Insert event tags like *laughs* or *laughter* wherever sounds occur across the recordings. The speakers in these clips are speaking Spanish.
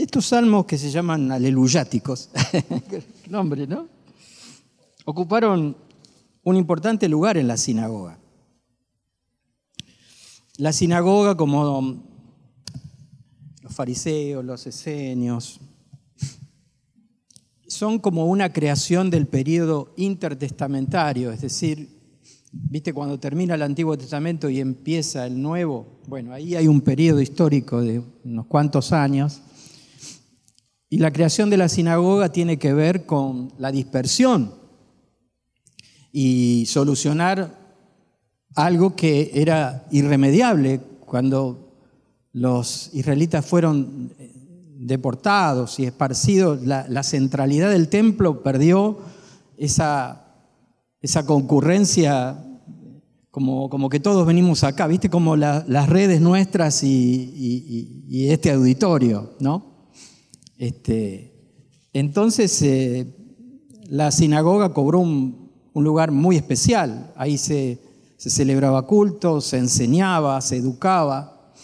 Estos salmos que se llaman aleluyáticos, *laughs* nombre, ¿no? Ocuparon un importante lugar en la sinagoga. La sinagoga, como los fariseos, los esenios, son como una creación del periodo intertestamentario, es decir, viste cuando termina el Antiguo Testamento y empieza el Nuevo, bueno, ahí hay un periodo histórico de unos cuantos años, y la creación de la sinagoga tiene que ver con la dispersión y solucionar algo que era irremediable cuando los israelitas fueron eh, deportados y esparcidos, la, centralidad del templo perdió esa, esa concurrencia como, como, que todos venimos acá, ¿viste? Como las redes nuestras y, este auditorio, ¿no? Este, entonces, eh, la sinagoga cobró un, lugar muy especial. Ahí se, celebraba culto, se enseñaba, se educaba.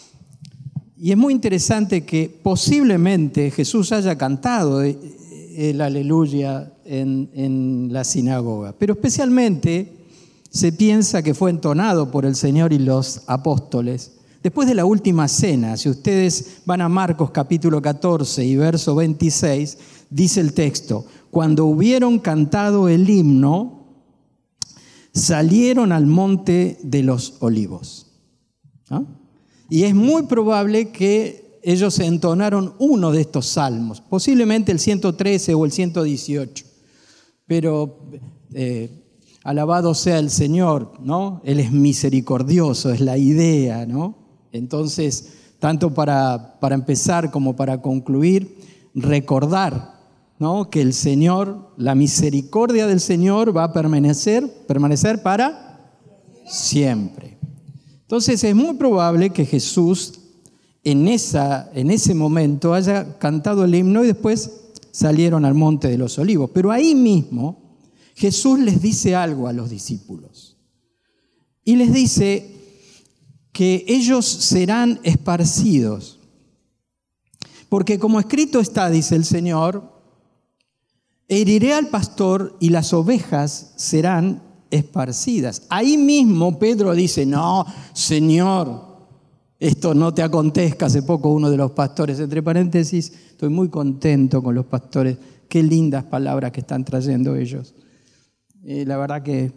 Y es muy interesante que posiblemente Jesús haya cantado el aleluya en, la sinagoga, pero especialmente se piensa que fue entonado por el Señor y los apóstoles. Después de la última cena, si ustedes van a Marcos capítulo 14 y verso 26, dice el texto, cuando hubieron cantado el himno, salieron al monte de los olivos. ¿Ah? Y es muy probable que ellos entonaron uno de estos salmos, posiblemente el 113 o el 118. Pero eh, alabado sea el Señor, ¿no? Él es misericordioso, es la idea, ¿no? Entonces, tanto para, para empezar como para concluir, recordar ¿no? que el Señor, la misericordia del Señor va a permanecer, permanecer para siempre. Entonces es muy probable que Jesús en, esa, en ese momento haya cantado el himno y después salieron al monte de los olivos. Pero ahí mismo Jesús les dice algo a los discípulos. Y les dice que ellos serán esparcidos. Porque como escrito está, dice el Señor, Heriré al pastor y las ovejas serán esparcidas. Ahí mismo Pedro dice, no, Señor, esto no te acontezca. Hace poco uno de los pastores, entre paréntesis, estoy muy contento con los pastores. Qué lindas palabras que están trayendo ellos. Eh, la verdad que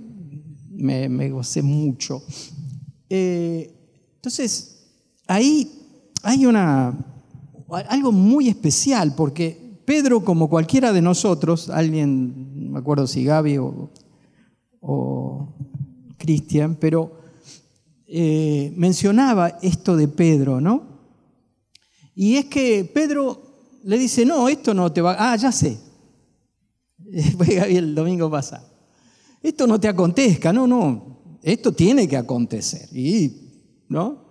me, gocé mucho. Eh, entonces, ahí hay una, algo muy especial porque Pedro, como cualquiera de nosotros, alguien, no me acuerdo si Gaby o, Cristian, pero eh, mencionaba esto de Pedro, ¿no? Y es que Pedro le dice, no, esto no te va, ah, ya sé, *laughs* fue Gaby el domingo pasado, esto no te acontezca, no, no, esto tiene que acontecer, y, ¿no?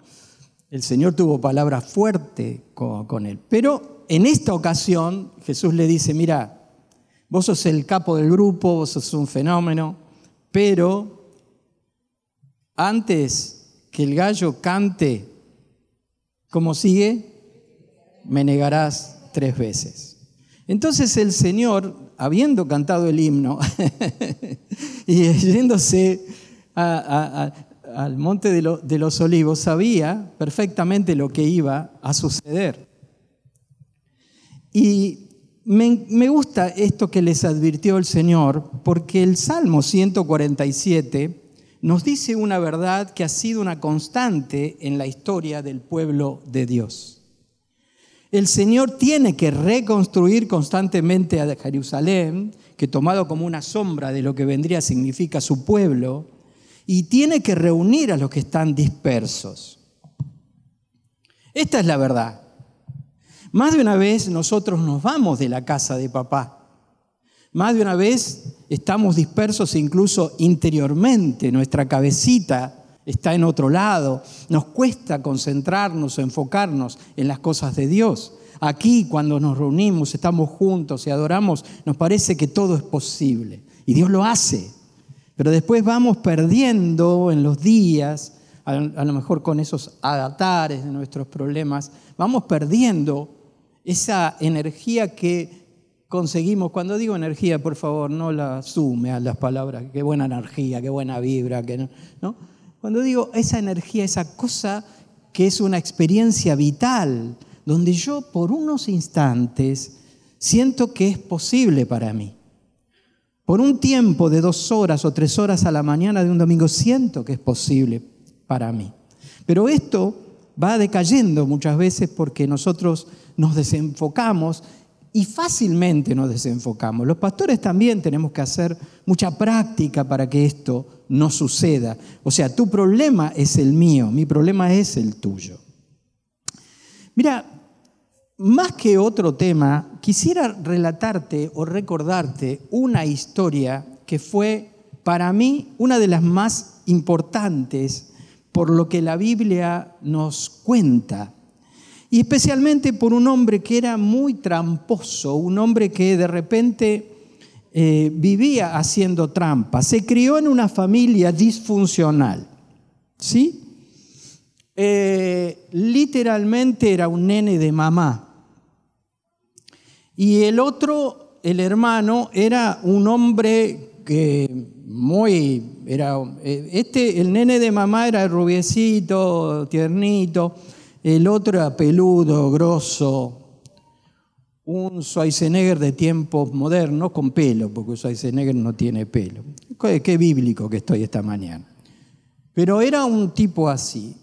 El Señor tuvo palabra fuerte con, él, pero en esta ocasión Jesús le dice, mira, vos sos el capo del grupo, vos sos un fenómeno, pero antes que el gallo cante, ¿cómo sigue? Me negarás tres veces. Entonces el Señor, habiendo cantado el himno *laughs* y yéndose al monte de los olivos, sabía perfectamente lo que iba a suceder. Y me, gusta esto que les advirtió el Señor, porque el Salmo 147 nos dice una verdad que ha sido una constante en la historia del pueblo de Dios. El Señor tiene que reconstruir constantemente a Jerusalén, que tomado como una sombra de lo que vendría significa su pueblo, y tiene que reunir a los que están dispersos. Esta es la verdad. Más de una vez nosotros nos vamos de la casa de papá. Más de una vez estamos dispersos incluso interiormente, nuestra cabecita está en otro lado, nos cuesta concentrarnos o enfocarnos en las cosas de Dios. Aquí cuando nos reunimos, estamos juntos y adoramos, nos parece que todo es posible y Dios lo hace. Pero después vamos perdiendo en los días, a lo mejor con esos avatares de nuestros problemas, vamos perdiendo esa energía que conseguimos, cuando digo energía, por favor, no la sume a las palabras, qué buena energía, qué buena vibra, que no, ¿no? Cuando digo esa energía, esa cosa que es una experiencia vital, donde yo por unos instantes siento que es posible para mí. Por un tiempo de dos horas o tres horas a la mañana de un domingo siento que es posible para mí. Pero esto va decayendo muchas veces porque nosotros nos desenfocamos y fácilmente nos desenfocamos. Los pastores también tenemos que hacer mucha práctica para que esto no suceda. O sea, tu problema es el mío, mi problema es el tuyo. Mira, más que otro tema, quisiera relatarte o recordarte una historia que fue para mí una de las más importantes por lo que la Biblia nos cuenta y especialmente por un hombre que era muy tramposo, un hombre que de repente eh, vivía haciendo trampa. Se crió en una familia disfuncional. ¿Sí? Eh, literalmente era un nene de mamá. Y el otro, el hermano, era un hombre que muy era eh, este el nene de mamá era rubiecito, tiernito el otro era peludo, grosso, un Schwarzenegger de tiempos modernos con pelo, porque Schwarzenegger no tiene pelo. Qué bíblico que estoy esta mañana. Pero era un tipo así.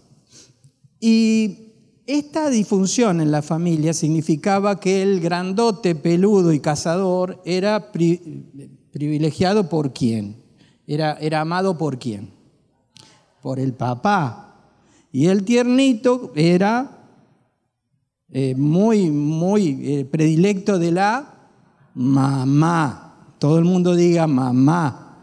Y esta disfunción en la familia significaba que el grandote, peludo y cazador era privilegiado por quién? Era, amado por quién? Por el papá, y el tiernito era eh, muy, muy eh, predilecto de la mamá. Todo el mundo diga mamá.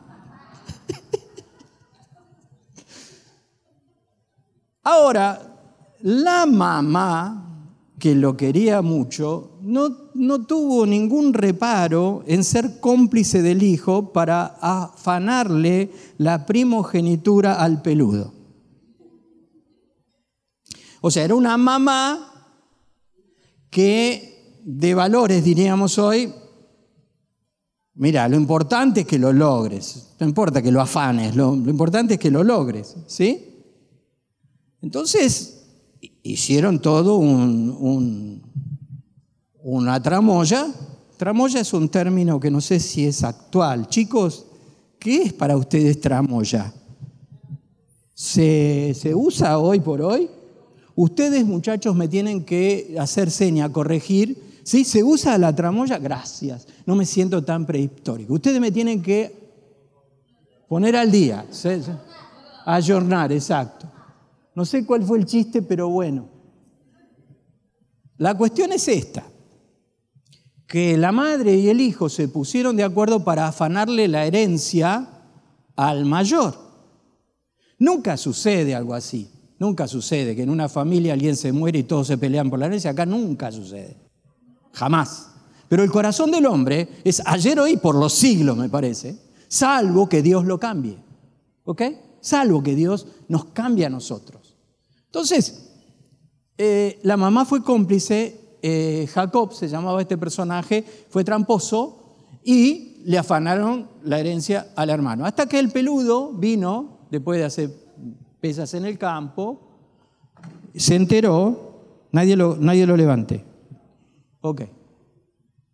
*laughs* Ahora, la mamá, que lo quería mucho, no, no tuvo ningún reparo en ser cómplice del hijo para afanarle la primogenitura al peludo. O sea, era una mamá que de valores, diríamos hoy, mira, lo importante es que lo logres, no importa que lo afanes, lo, importante es que lo logres, ¿sí? Entonces, hicieron todo un, una tramoya. Tramoya es un término que no sé si es actual. Chicos, ¿qué es para ustedes tramoya? ¿Se, ¿Se usa hoy por hoy? Ustedes, muchachos, me tienen que hacer seña, corregir. ¿Sí? ¿Se usa la tramoya? Gracias. No me siento tan prehistórico. Ustedes me tienen que poner al día. Ayornar, exacto. No sé cuál fue el chiste, pero bueno. La cuestión es esta. Que la madre y el hijo se pusieron de acuerdo para afanarle la herencia al mayor. Nunca sucede algo así. Nunca sucede que en una familia alguien se muere y todos se pelean por la herencia. Acá nunca sucede. Jamás. Pero el corazón del hombre es ayer, hoy, por los siglos, me parece, salvo que Dios lo cambie. ¿Ok? Salvo que Dios nos cambie a nosotros. Entonces, eh, la mamá fue cómplice, eh, Jacob se llamaba este personaje, fue tramposo y le afanaron la herencia al hermano. Hasta que el peludo vino, después de hacer pesas en el campo, se enteró, nadie lo, nadie lo levante. Ok.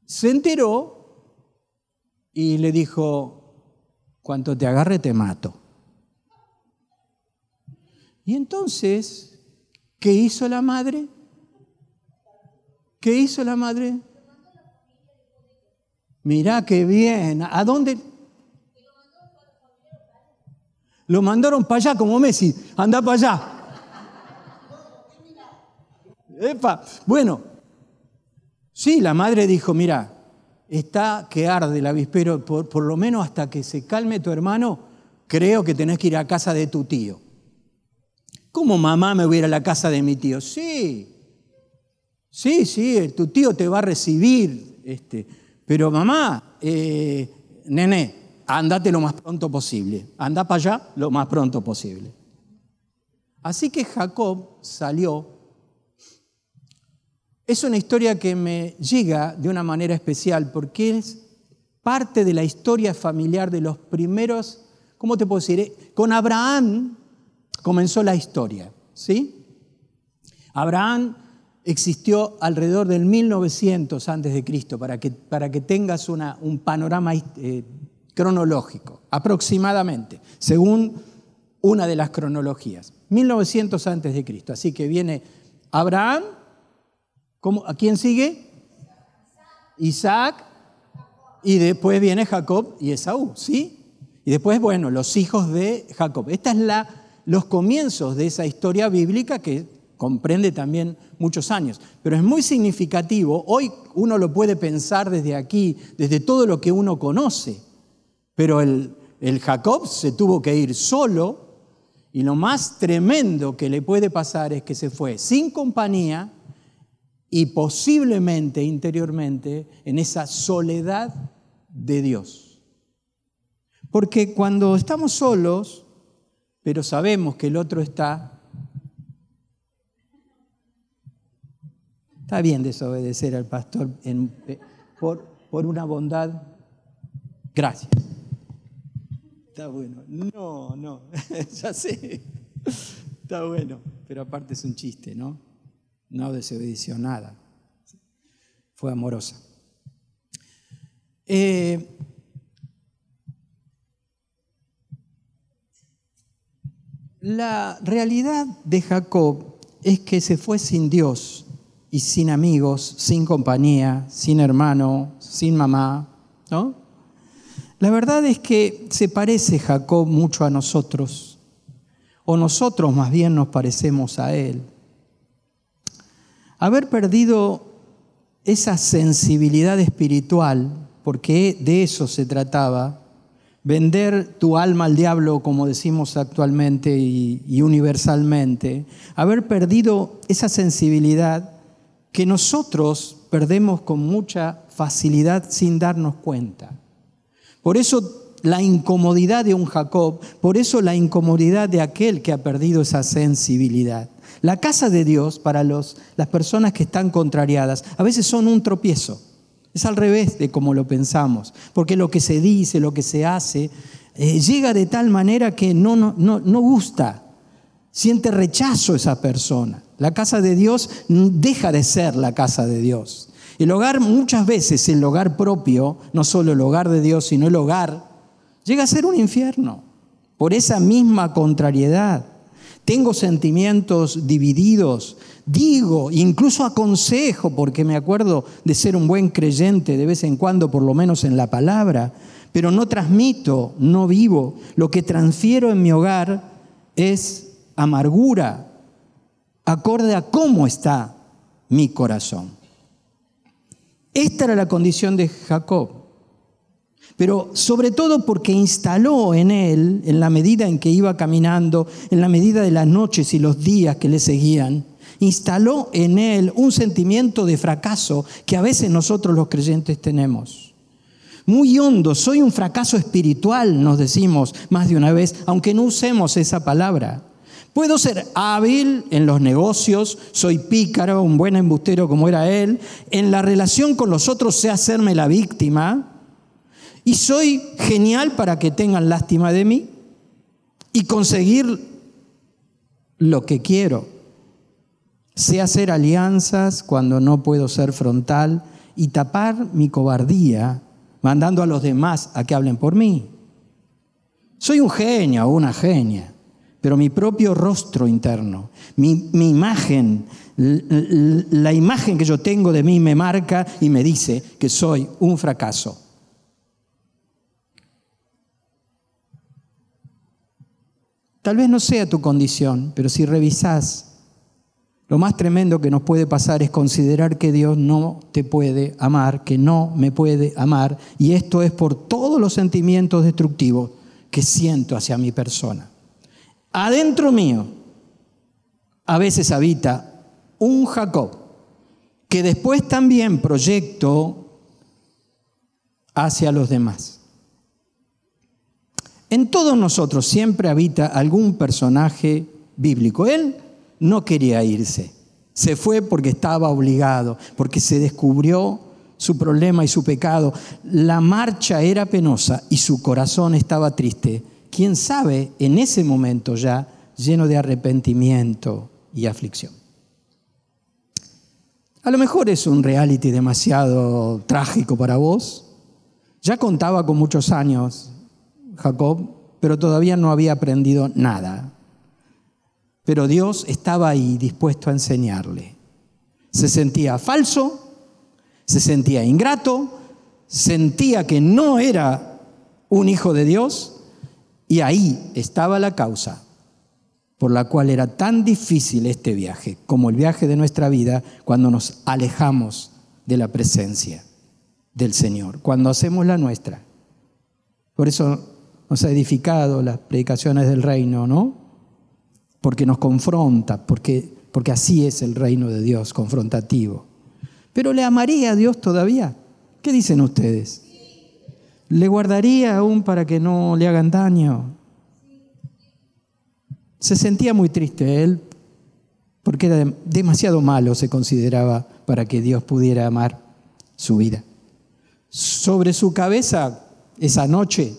Se enteró y le dijo, cuanto te agarre te mato. Y entonces, ¿qué hizo la madre? ¿Qué hizo la madre? Mirá qué bien. ¿A dónde? Lo mandaron para allá como Messi, anda para allá. Epa, bueno, sí, la madre dijo, mira, está que arde el avispero, por, por lo menos hasta que se calme tu hermano, creo que tenés que ir a casa de tu tío. ¿Cómo mamá me voy a la casa de mi tío? Sí, sí, sí, tu tío te va a recibir, este, pero mamá, eh, nene, andate lo más pronto posible. Anda para allá lo más pronto posible. Así que Jacob salió es una historia que me llega de una manera especial porque es parte de la historia familiar de los primeros, ¿cómo te puedo decir? Con Abraham comenzó la historia, ¿sí? Abraham existió alrededor del 1900 antes de Cristo para que, para que tengas una, un panorama eh, cronológico, aproximadamente, según una de las cronologías. 1900 antes de Cristo. Así que viene Abraham, ¿a quién sigue? Isaac, y después viene Jacob y Esaú, ¿sí? Y después, bueno, los hijos de Jacob. Estos es la, los comienzos de esa historia bíblica que comprende también muchos años. Pero es muy significativo, hoy uno lo puede pensar desde aquí, desde todo lo que uno conoce, pero el, Jacob se tuvo que ir solo y lo más tremendo que le puede pasar es que se fue sin compañía y posiblemente interiormente en esa soledad de Dios. Porque cuando estamos solos, pero sabemos que el otro está, está bien desobedecer al pastor por, por una bondad. Gracias. Está bueno. No, no, *laughs* ya sé. Está bueno, pero aparte es un chiste, ¿no? No desobedeció nada. Fue amorosa. Eh, la realidad de Jacob es que se fue sin Dios y sin amigos, sin compañía, sin hermano, sin mamá, ¿no? La verdad es que se parece Jacob mucho a nosotros, o nosotros más bien nos parecemos a él. Haber perdido esa sensibilidad espiritual, porque de eso se trataba, vender tu alma al diablo, como decimos actualmente y, universalmente, haber perdido esa sensibilidad que nosotros perdemos con mucha facilidad sin darnos cuenta. Por eso la incomodidad de un Jacob, por eso la incomodidad de aquel que ha perdido esa sensibilidad. La casa de Dios para los, las personas que están contrariadas a veces son un tropiezo. Es al revés de como lo pensamos, porque lo que se dice, lo que se hace, eh, llega de tal manera que no, no, no, no gusta, siente rechazo esa persona. La casa de Dios deja de ser la casa de Dios. El hogar muchas veces, el hogar propio, no solo el hogar de Dios, sino el hogar, llega a ser un infierno por esa misma contrariedad. Tengo sentimientos divididos, digo, incluso aconsejo, porque me acuerdo de ser un buen creyente de vez en cuando, por lo menos en la palabra, pero no transmito, no vivo. Lo que transfiero en mi hogar es amargura, acorde a cómo está mi corazón. Esta era la condición de Jacob. Pero sobre todo porque instaló en él, en la medida en que iba caminando, en la medida de las noches y los días que le seguían, instaló en él un sentimiento de fracaso que a veces nosotros los creyentes tenemos. Muy hondo, soy un fracaso espiritual, nos decimos más de una vez, aunque no usemos esa palabra. Puedo ser hábil en los negocios, soy pícaro, un buen embustero como era él. En la relación con los otros sé hacerme la víctima. Y soy genial para que tengan lástima de mí y conseguir lo que quiero. Sé hacer alianzas cuando no puedo ser frontal y tapar mi cobardía mandando a los demás a que hablen por mí. Soy un genio o una genia pero mi propio rostro interno, mi, imagen, la imagen que yo tengo de mí me marca y me dice que soy un fracaso. Tal vez no sea tu condición, pero si revisás, lo más tremendo que nos puede pasar es considerar que Dios no te puede amar, que no me puede amar, y esto es por todos los sentimientos destructivos que siento hacia mi persona. Adentro mío a veces habita un Jacob que después también proyecto hacia los demás. En todos nosotros siempre habita algún personaje bíblico. Él no quería irse, Se fue porque estaba obligado, porque se descubrió su problema y su pecado. La marcha era penosa y su corazón estaba triste. ¿Quién sabe en ese momento ya lleno de arrepentimiento y aflicción? A lo mejor es un reality demasiado trágico para vos. Ya contaba con muchos años Jacob, pero todavía no había aprendido nada. Pero Dios estaba ahí dispuesto a enseñarle. Se sentía falso, se sentía ingrato, sentía que no era un hijo de Dios y ahí estaba la causa por la cual era tan difícil este viaje, como el viaje de nuestra vida cuando nos alejamos de la presencia del Señor, cuando hacemos la nuestra. Por eso nos ha edificado las predicaciones del reino, ¿no? Porque nos confronta, porque, porque así es el reino de Dios, confrontativo. Pero ¿le amaría a Dios todavía? ¿Qué dicen ustedes? ¿Le guardaría aún para que no le hagan daño? Se sentía muy triste él porque era demasiado malo, se consideraba, para que Dios pudiera amar su vida. Sobre su cabeza, esa noche,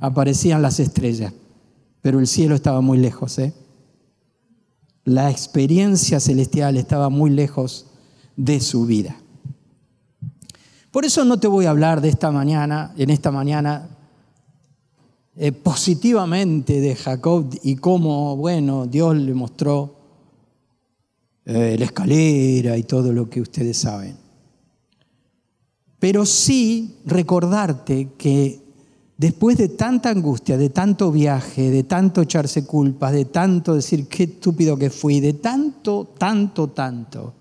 aparecían las estrellas, pero el cielo estaba muy lejos. ¿eh? La experiencia celestial estaba muy lejos de su vida. Por eso no te voy a hablar de esta mañana, en esta mañana, eh, positivamente de Jacob y cómo, bueno, Dios le mostró eh, la escalera y todo lo que ustedes saben. Pero sí recordarte que después de tanta angustia, de tanto viaje, de tanto echarse culpas, de tanto decir qué estúpido que fui, de tanto, tanto, tanto,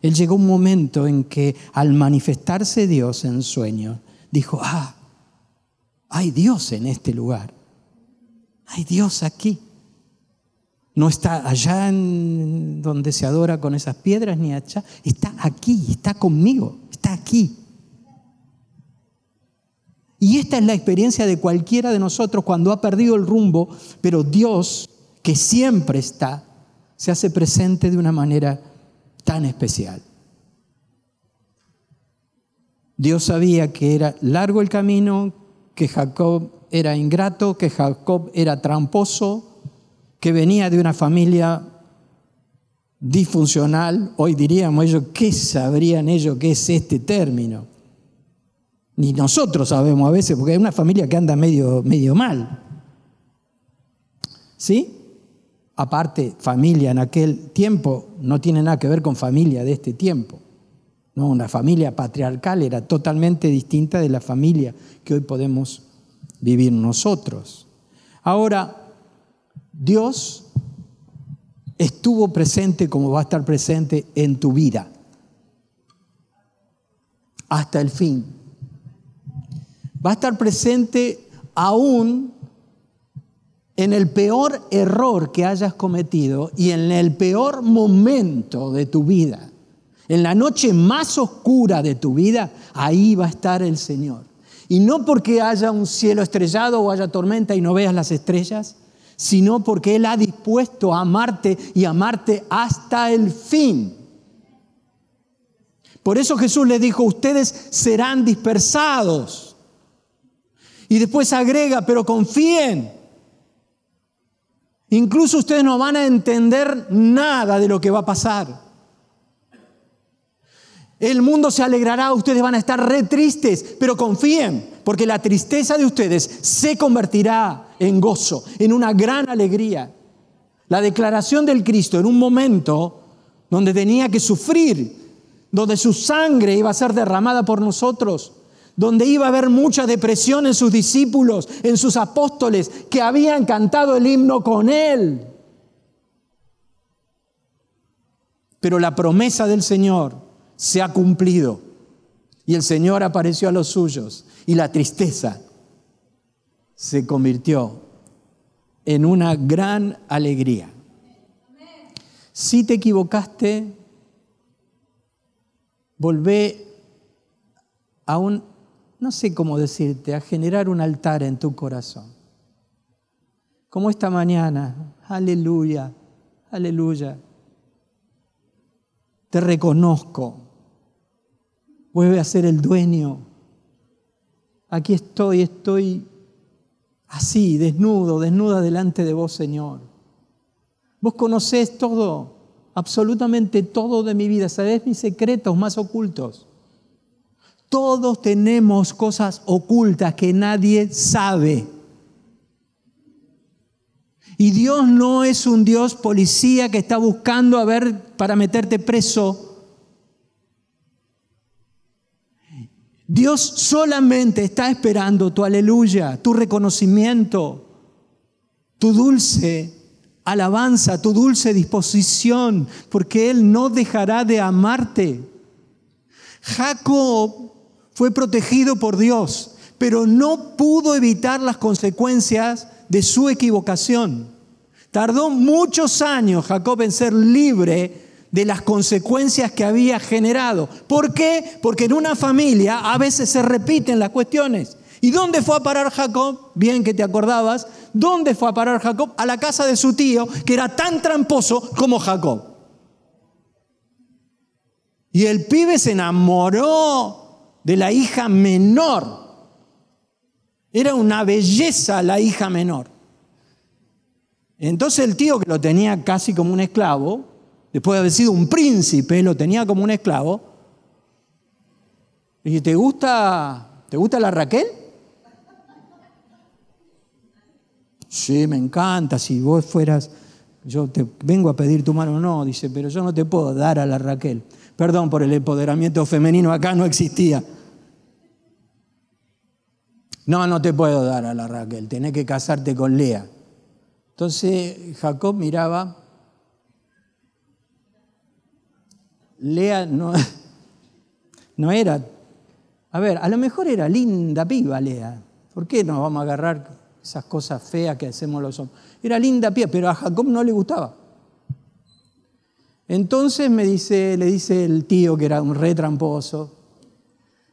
él llegó un momento en que al manifestarse Dios en sueño, dijo, ah, hay Dios en este lugar, hay Dios aquí. No está allá en donde se adora con esas piedras ni allá, está aquí, está conmigo, está aquí. Y esta es la experiencia de cualquiera de nosotros cuando ha perdido el rumbo, pero Dios, que siempre está, se hace presente de una manera tan especial. Dios sabía que era largo el camino, que Jacob era ingrato, que Jacob era tramposo, que venía de una familia disfuncional. Hoy diríamos ellos, ¿qué sabrían ellos qué es este término? Ni nosotros sabemos a veces, porque hay una familia que anda medio, medio mal. ¿Sí? aparte familia en aquel tiempo no tiene nada que ver con familia de este tiempo. ¿no? Una familia patriarcal era totalmente distinta de la familia que hoy podemos vivir nosotros. Ahora, Dios estuvo presente como va a estar presente en tu vida hasta el fin. Va a estar presente aún en el peor error que hayas cometido y en el peor momento de tu vida, en la noche más oscura de tu vida, ahí va a estar el Señor. Y no porque haya un cielo estrellado o haya tormenta y no veas las estrellas, sino porque Él ha dispuesto a amarte y amarte hasta el fin. Por eso Jesús le dijo, ustedes serán dispersados. Y después agrega, pero confíen Incluso ustedes no van a entender nada de lo que va a pasar. El mundo se alegrará, ustedes van a estar re tristes, pero confíen, porque la tristeza de ustedes se convertirá en gozo, en una gran alegría. La declaración del Cristo en un momento donde tenía que sufrir, donde su sangre iba a ser derramada por nosotros, donde iba a haber mucha depresión en sus discípulos, en sus apóstoles, que habían cantado el himno con él. Pero la promesa del Señor se ha cumplido y el Señor apareció a los suyos y la tristeza se convirtió en una gran alegría. Si te equivocaste, volvé a un no sé cómo decirte, a generar un altar en tu corazón. Como esta mañana, aleluya, aleluya. te reconozco, vuelve a ser el dueño. Aquí estoy, estoy así, desnudo, desnuda delante de vos, Señor. Vos conocés todo, absolutamente todo de mi vida, sabés mis secretos más ocultos. Todos tenemos cosas ocultas que nadie sabe. Y Dios no es un Dios policía que está buscando a ver para meterte preso. Dios solamente está esperando tu aleluya, tu reconocimiento, tu dulce alabanza, tu dulce disposición, porque Él no dejará de amarte. Jacob fue protegido por Dios, pero no pudo evitar las consecuencias de su equivocación. Tardó muchos años Jacob en ser libre de las consecuencias que había generado. ¿Por qué? Porque en una familia a veces se repiten las cuestiones. ¿Y dónde fue a parar Jacob? Bien que te acordabas. ¿Dónde fue a parar Jacob? A la casa de su tío, que era tan tramposo como Jacob. Y el pibe se enamoró de la hija menor. Era una belleza la hija menor. Entonces el tío que lo tenía casi como un esclavo, después de haber sido un príncipe, lo tenía como un esclavo, y ¿te gusta, ¿te gusta la Raquel? Sí, me encanta, si vos fueras, yo te vengo a pedir tu mano, no, dice, pero yo no te puedo dar a la Raquel. Perdón por el empoderamiento femenino, acá no existía. No, no te puedo dar a la Raquel, tenés que casarte con Lea. Entonces Jacob miraba, Lea no, *laughs* no era, a ver, a lo mejor era linda piba Lea. ¿Por qué nos vamos a agarrar esas cosas feas que hacemos los hombres? Era linda piba, pero a Jacob no le gustaba. Entonces me dice, le dice el tío, que era un re tramposo,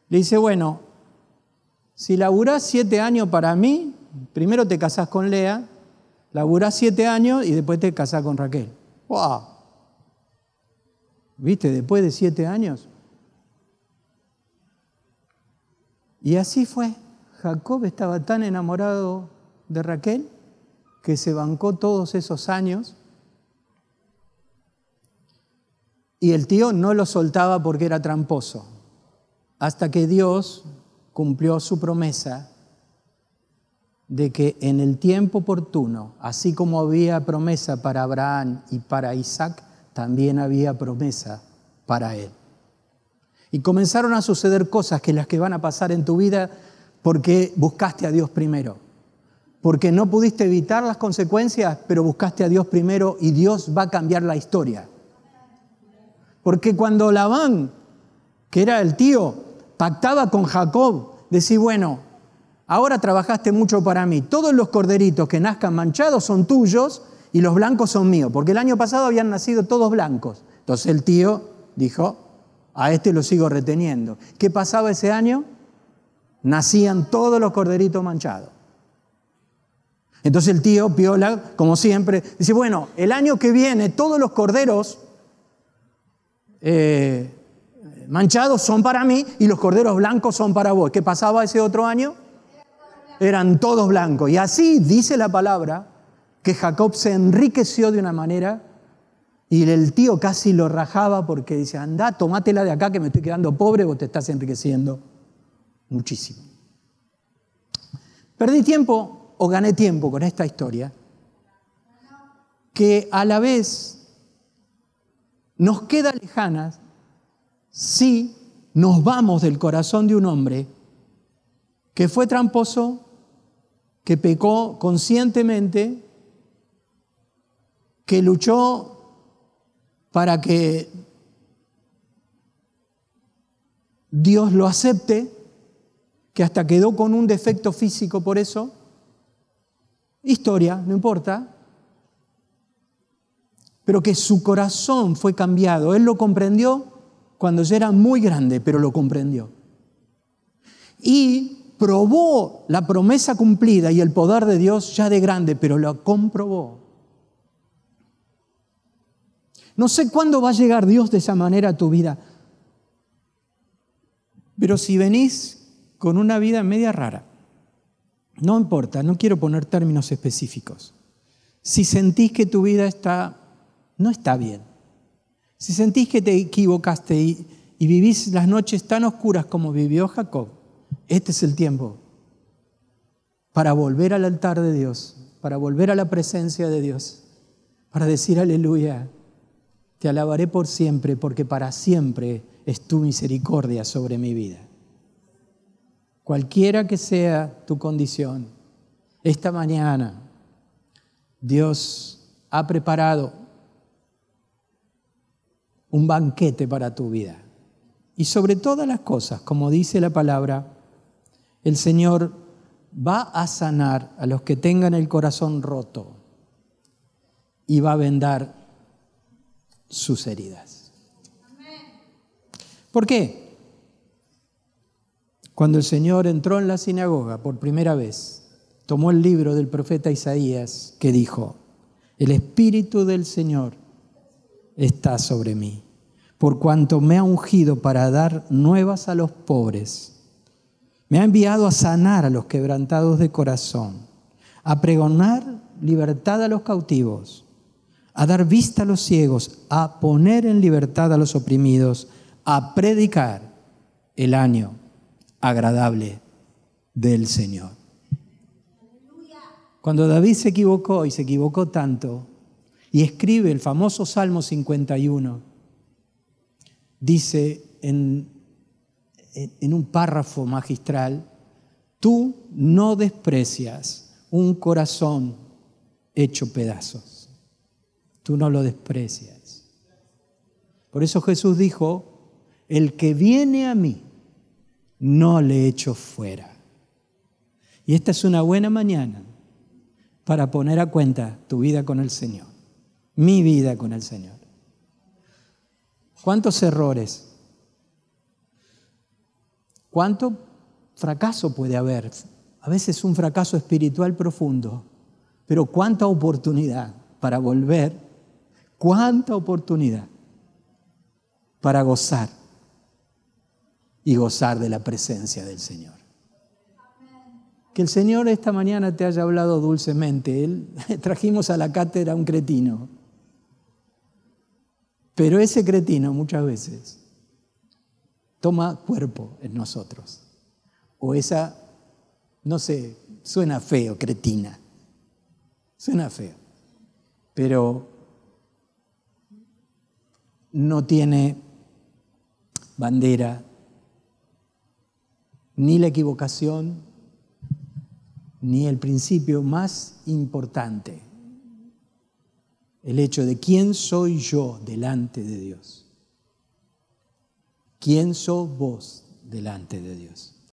le dice, bueno, si laburás siete años para mí, primero te casás con Lea, laburás siete años y después te casás con Raquel. ¡Wow! ¿Viste? Después de siete años. Y así fue. Jacob estaba tan enamorado de Raquel que se bancó todos esos años Y el tío no lo soltaba porque era tramposo, hasta que Dios cumplió su promesa de que en el tiempo oportuno, así como había promesa para Abraham y para Isaac, también había promesa para él. Y comenzaron a suceder cosas que las que van a pasar en tu vida porque buscaste a Dios primero. Porque no pudiste evitar las consecuencias, pero buscaste a Dios primero y Dios va a cambiar la historia. Porque cuando Labán, que era el tío, pactaba con Jacob, decía, bueno, ahora trabajaste mucho para mí, todos los corderitos que nazcan manchados son tuyos y los blancos son míos, porque el año pasado habían nacido todos blancos. Entonces el tío dijo, a este lo sigo reteniendo. ¿Qué pasaba ese año? Nacían todos los corderitos manchados. Entonces el tío, Piola, como siempre, dice, bueno, el año que viene todos los corderos eh, manchados son para mí y los corderos blancos son para vos. ¿Qué pasaba ese otro año? Eran todos blancos. Y así dice la palabra que Jacob se enriqueció de una manera y el tío casi lo rajaba porque dice, anda, tomátela de acá que me estoy quedando pobre, vos te estás enriqueciendo muchísimo. Perdí tiempo o gané tiempo con esta historia que a la vez nos queda lejanas si nos vamos del corazón de un hombre que fue tramposo, que pecó conscientemente, que luchó para que Dios lo acepte, que hasta quedó con un defecto físico por eso. Historia, no importa pero que su corazón fue cambiado. Él lo comprendió cuando ya era muy grande, pero lo comprendió. Y probó la promesa cumplida y el poder de Dios ya de grande, pero lo comprobó. No sé cuándo va a llegar Dios de esa manera a tu vida. Pero si venís con una vida media rara, no importa, no quiero poner términos específicos. Si sentís que tu vida está, no está bien, si sentís que te equivocaste y, vivís las noches tan oscuras como vivió Jacob, este es el tiempo para volver al altar de Dios, para volver a la presencia de Dios, para decir aleluya, te alabaré por siempre, porque para siempre es tu misericordia sobre mi vida. Cualquiera que sea tu condición, esta mañana Dios ha preparado un banquete para tu vida. Y sobre todas las cosas, como dice la palabra, el Señor va a sanar a los que tengan el corazón roto y va a vendar sus heridas. ¿Por qué? Cuando el Señor entró en la sinagoga por primera vez, tomó el libro del profeta Isaías que dijo, el Espíritu del Señor está sobre mí, por cuanto me ha ungido para dar nuevas a los pobres me ha enviado a sanar a los quebrantados de corazón, a pregonar libertad a los cautivos, a dar vista a los ciegos, a poner en libertad a los oprimidos, a predicar el año agradable del Señor. Cuando David se equivocó y se equivocó tanto, y escribe el famoso Salmo 51, dice en un párrafo magistral, tú no desprecias un corazón hecho pedazos. Tú no lo desprecias. Por eso Jesús dijo, el que viene a mí, no le echo fuera. Y esta es una buena mañana para poner a cuenta tu vida con el Señor, mi vida con el Señor. ¿Cuántos errores ¿Cuánto fracaso puede haber? A veces un fracaso espiritual profundo, pero cuánta oportunidad para volver, cuánta oportunidad para gozar y gozar de la presencia del Señor. Que el Señor esta mañana te haya hablado dulcemente. Él, *laughs* trajimos a la cátedra un cretino, pero ese cretino muchas veces toma cuerpo en nosotros. O esa, no sé, suena feo, cretina. Suena feo. Pero no tiene bandera, ni la equivocación, ni el principio más importante, el hecho de quién soy yo delante de Dios. ¿Quién sos vos delante de Dios?